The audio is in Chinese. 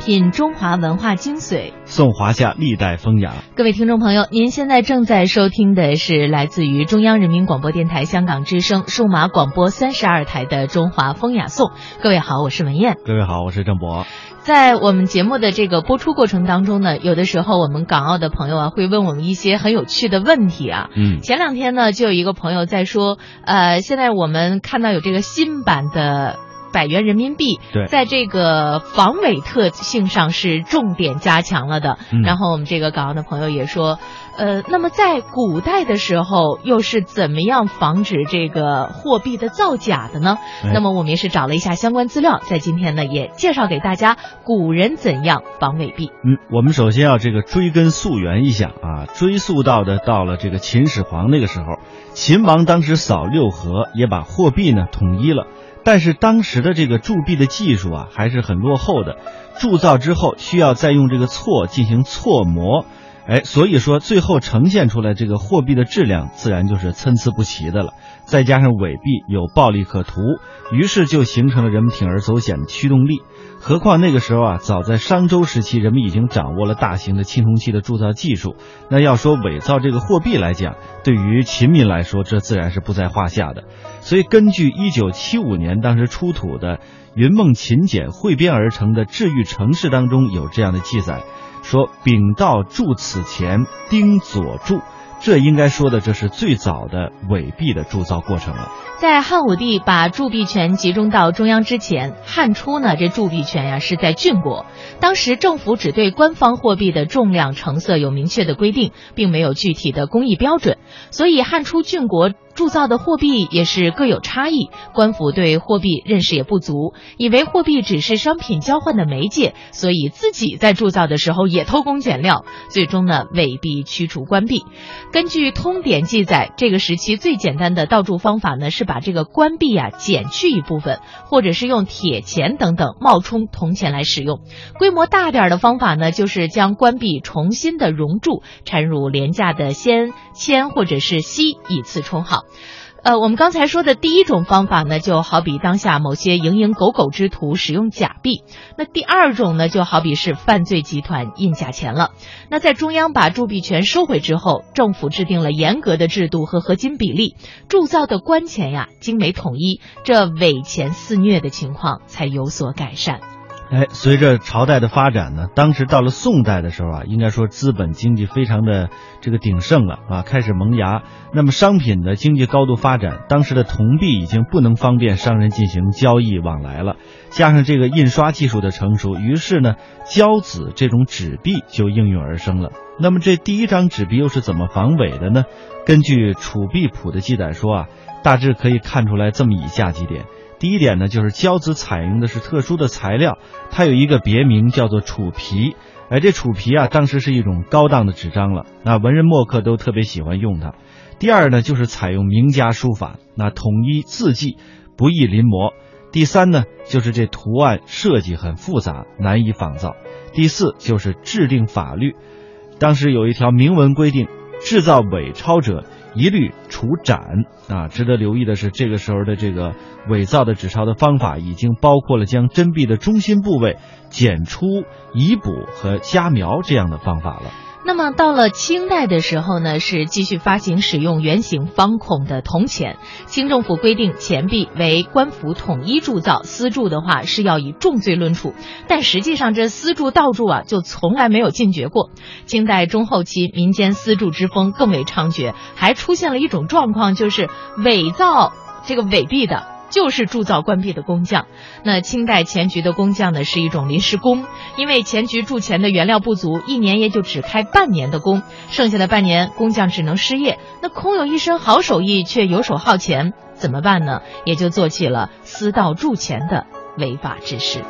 品中华文化精髓，颂华夏历代风雅。各位听众朋友，您现在正在收听的是来自于中央人民广播电台香港之声数码广播三十二台的《中华风雅颂》。各位好，我是文燕。各位好，我是郑博。在我们节目的这个播出过程当中呢，有的时候我们港澳的朋友啊会问我们一些很有趣的问题啊。嗯，前两天呢，就有一个朋友在说，呃，现在我们看到有这个新版的。百元人民币，对，在这个防伪特性上是重点加强了的。然后我们这个港澳的朋友也说，呃，那么在古代的时候又是怎么样防止这个货币的造假的呢？那么我们也是找了一下相关资料，在今天呢也介绍给大家古人怎样防伪币。嗯，我们首先要这个追根溯源一下啊，追溯到的到了这个秦始皇那个时候，秦王当时扫六合，也把货币呢统一了。但是当时的这个铸币的技术啊，还是很落后的。铸造之后需要再用这个锉进行锉磨，哎，所以说最后呈现出来这个货币的质量自然就是参差不齐的了。再加上伪币有暴利可图，于是就形成了人们铤而走险的驱动力。何况那个时候啊，早在商周时期，人们已经掌握了大型的青铜器的铸造技术。那要说伪造这个货币来讲，对于秦民来说，这自然是不在话下的。所以，根据一九七五年当时出土的云梦秦简汇编而成的治愈城市当中有这样的记载，说丙道铸此前丁左铸。这应该说的，这是最早的伪币的铸造过程了。在汉武帝把铸币权集中到中央之前，汉初呢，这铸币权呀是在郡国。当时政府只对官方货币的重量、成色有明确的规定，并没有具体的工艺标准，所以汉初郡国。铸造的货币也是各有差异，官府对货币认识也不足，以为货币只是商品交换的媒介，所以自己在铸造的时候也偷工减料，最终呢伪币驱除关闭。根据通典记载，这个时期最简单的盗铸方法呢是把这个关币啊减去一部分，或者是用铁钱等等冒充铜钱来使用。规模大点的方法呢就是将关币重新的熔铸，掺入廉价的铅、铅或者是锡，以次充好。呃，我们刚才说的第一种方法呢，就好比当下某些蝇营狗苟之徒使用假币；那第二种呢，就好比是犯罪集团印假钱了。那在中央把铸币权收回之后，政府制定了严格的制度和合金比例，铸造的官钱呀精美统一，这伪钱肆虐的情况才有所改善。哎，随着朝代的发展呢，当时到了宋代的时候啊，应该说资本经济非常的这个鼎盛了啊，开始萌芽。那么商品的经济高度发展，当时的铜币已经不能方便商人进行交易往来了。加上这个印刷技术的成熟，于是呢，交子这种纸币就应运而生了。那么这第一张纸币又是怎么防伪的呢？根据《储币谱》的记载说啊，大致可以看出来这么以下几点。第一点呢，就是交子采用的是特殊的材料，它有一个别名叫做楚皮。哎，这楚皮啊，当时是一种高档的纸张了，那文人墨客都特别喜欢用它。第二呢，就是采用名家书法，那统一字迹，不易临摹。第三呢，就是这图案设计很复杂，难以仿造。第四就是制定法律，当时有一条明文规定，制造伪钞者。一律处斩啊！值得留意的是，这个时候的这个伪造的纸钞的方法，已经包括了将真币的中心部位剪出、移补和加描这样的方法了。那么到了清代的时候呢，是继续发行使用圆形方孔的铜钱。清政府规定钱币为官府统一铸造，私铸的话是要以重罪论处。但实际上这私铸盗铸啊，就从来没有禁绝过。清代中后期，民间私铸之风更为猖獗，还出现了一种状况，就是伪造这个伪币的。就是铸造关闭的工匠，那清代钱局的工匠呢是一种临时工，因为钱局铸钱的原料不足，一年也就只开半年的工，剩下的半年工匠只能失业。那空有一身好手艺，却游手好闲，怎么办呢？也就做起了私盗铸钱的违法之事。